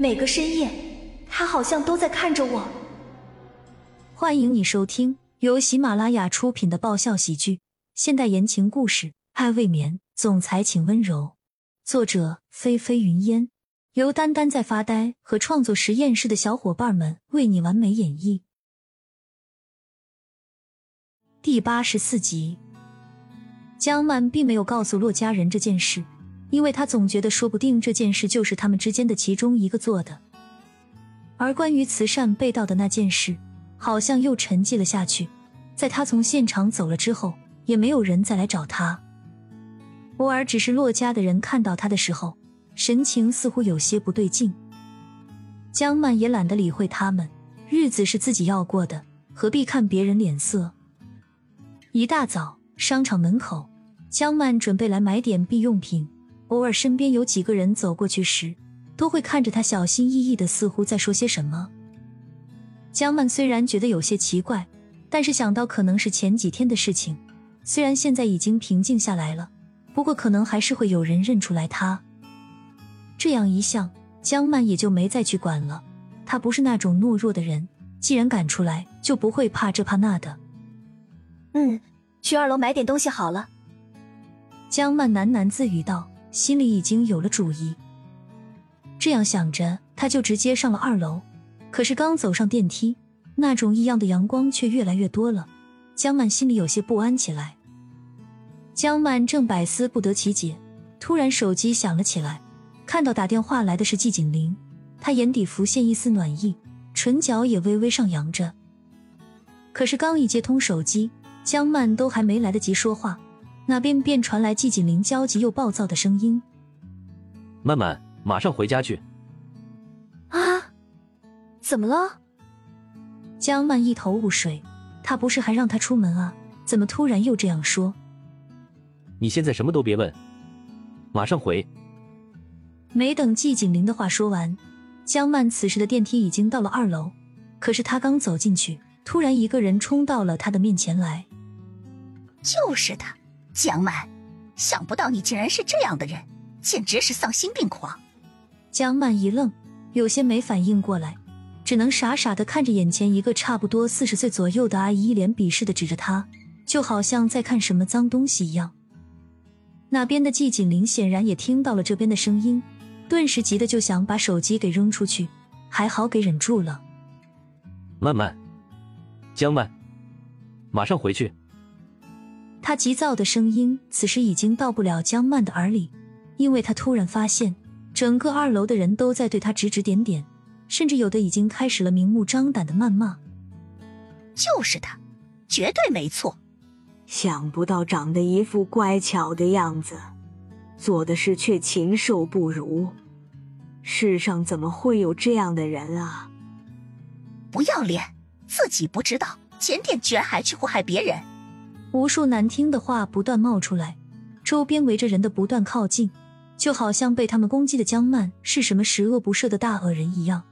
每个深夜，他好像都在看着我。欢迎你收听由喜马拉雅出品的爆笑喜剧、现代言情故事《爱未眠》，总裁请温柔。作者：菲菲云烟，由丹丹在发呆和创作实验室的小伙伴们为你完美演绎。第八十四集，江曼并没有告诉骆家人这件事。因为他总觉得，说不定这件事就是他们之间的其中一个做的。而关于慈善被盗的那件事，好像又沉寂了下去。在他从现场走了之后，也没有人再来找他。偶尔，只是洛家的人看到他的时候，神情似乎有些不对劲。江曼也懒得理会他们，日子是自己要过的，何必看别人脸色？一大早，商场门口，江曼准备来买点必用品。偶尔身边有几个人走过去时，都会看着他，小心翼翼的，似乎在说些什么。江曼虽然觉得有些奇怪，但是想到可能是前几天的事情，虽然现在已经平静下来了，不过可能还是会有人认出来他。这样一想，江曼也就没再去管了。他不是那种懦弱的人，既然敢出来，就不会怕这怕那的。嗯，去二楼买点东西好了。江曼喃喃自语道。心里已经有了主意，这样想着，他就直接上了二楼。可是刚走上电梯，那种异样的阳光却越来越多了。江曼心里有些不安起来。江曼正百思不得其解，突然手机响了起来，看到打电话来的是季景林，他眼底浮现一丝暖意，唇角也微微上扬着。可是刚一接通手机，江曼都还没来得及说话。那边便传来季锦林焦急又暴躁的声音：“曼曼，马上回家去。”啊，怎么了？江曼一头雾水，他不是还让他出门啊？怎么突然又这样说？你现在什么都别问，马上回。没等季锦林的话说完，江曼此时的电梯已经到了二楼，可是他刚走进去，突然一个人冲到了他的面前来，就是他。江曼，想不到你竟然是这样的人，简直是丧心病狂！江曼一愣，有些没反应过来，只能傻傻的看着眼前一个差不多四十岁左右的阿姨，一脸鄙视的指着她，就好像在看什么脏东西一样。那边的季锦林显然也听到了这边的声音，顿时急得就想把手机给扔出去，还好给忍住了。曼曼，江曼，马上回去。他急躁的声音此时已经到不了江曼的耳里，因为他突然发现，整个二楼的人都在对他指指点点，甚至有的已经开始了明目张胆的谩骂。就是他，绝对没错。想不到长得一副乖巧的样子，做的事却禽兽不如。世上怎么会有这样的人啊？不要脸，自己不知道检点，居然还去祸害别人。无数难听的话不断冒出来，周边围着人的不断靠近，就好像被他们攻击的江曼是什么十恶不赦的大恶人一样。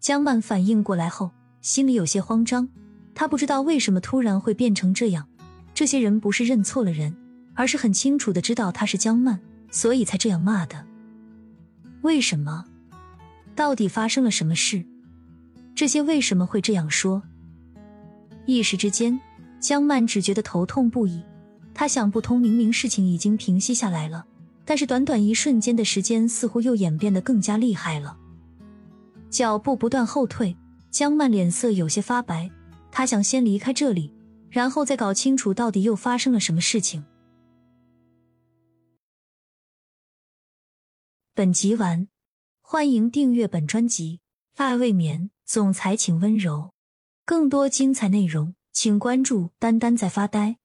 江曼反应过来后，心里有些慌张，他不知道为什么突然会变成这样。这些人不是认错了人，而是很清楚的知道他是江曼，所以才这样骂的。为什么？到底发生了什么事？这些为什么会这样说？一时之间。江曼只觉得头痛不已，她想不通，明明事情已经平息下来了，但是短短一瞬间的时间，似乎又演变得更加厉害了。脚步不断后退，江曼脸色有些发白，她想先离开这里，然后再搞清楚到底又发生了什么事情。本集完，欢迎订阅本专辑《爱未眠》，总裁请温柔，更多精彩内容。请关注“丹丹在发呆”。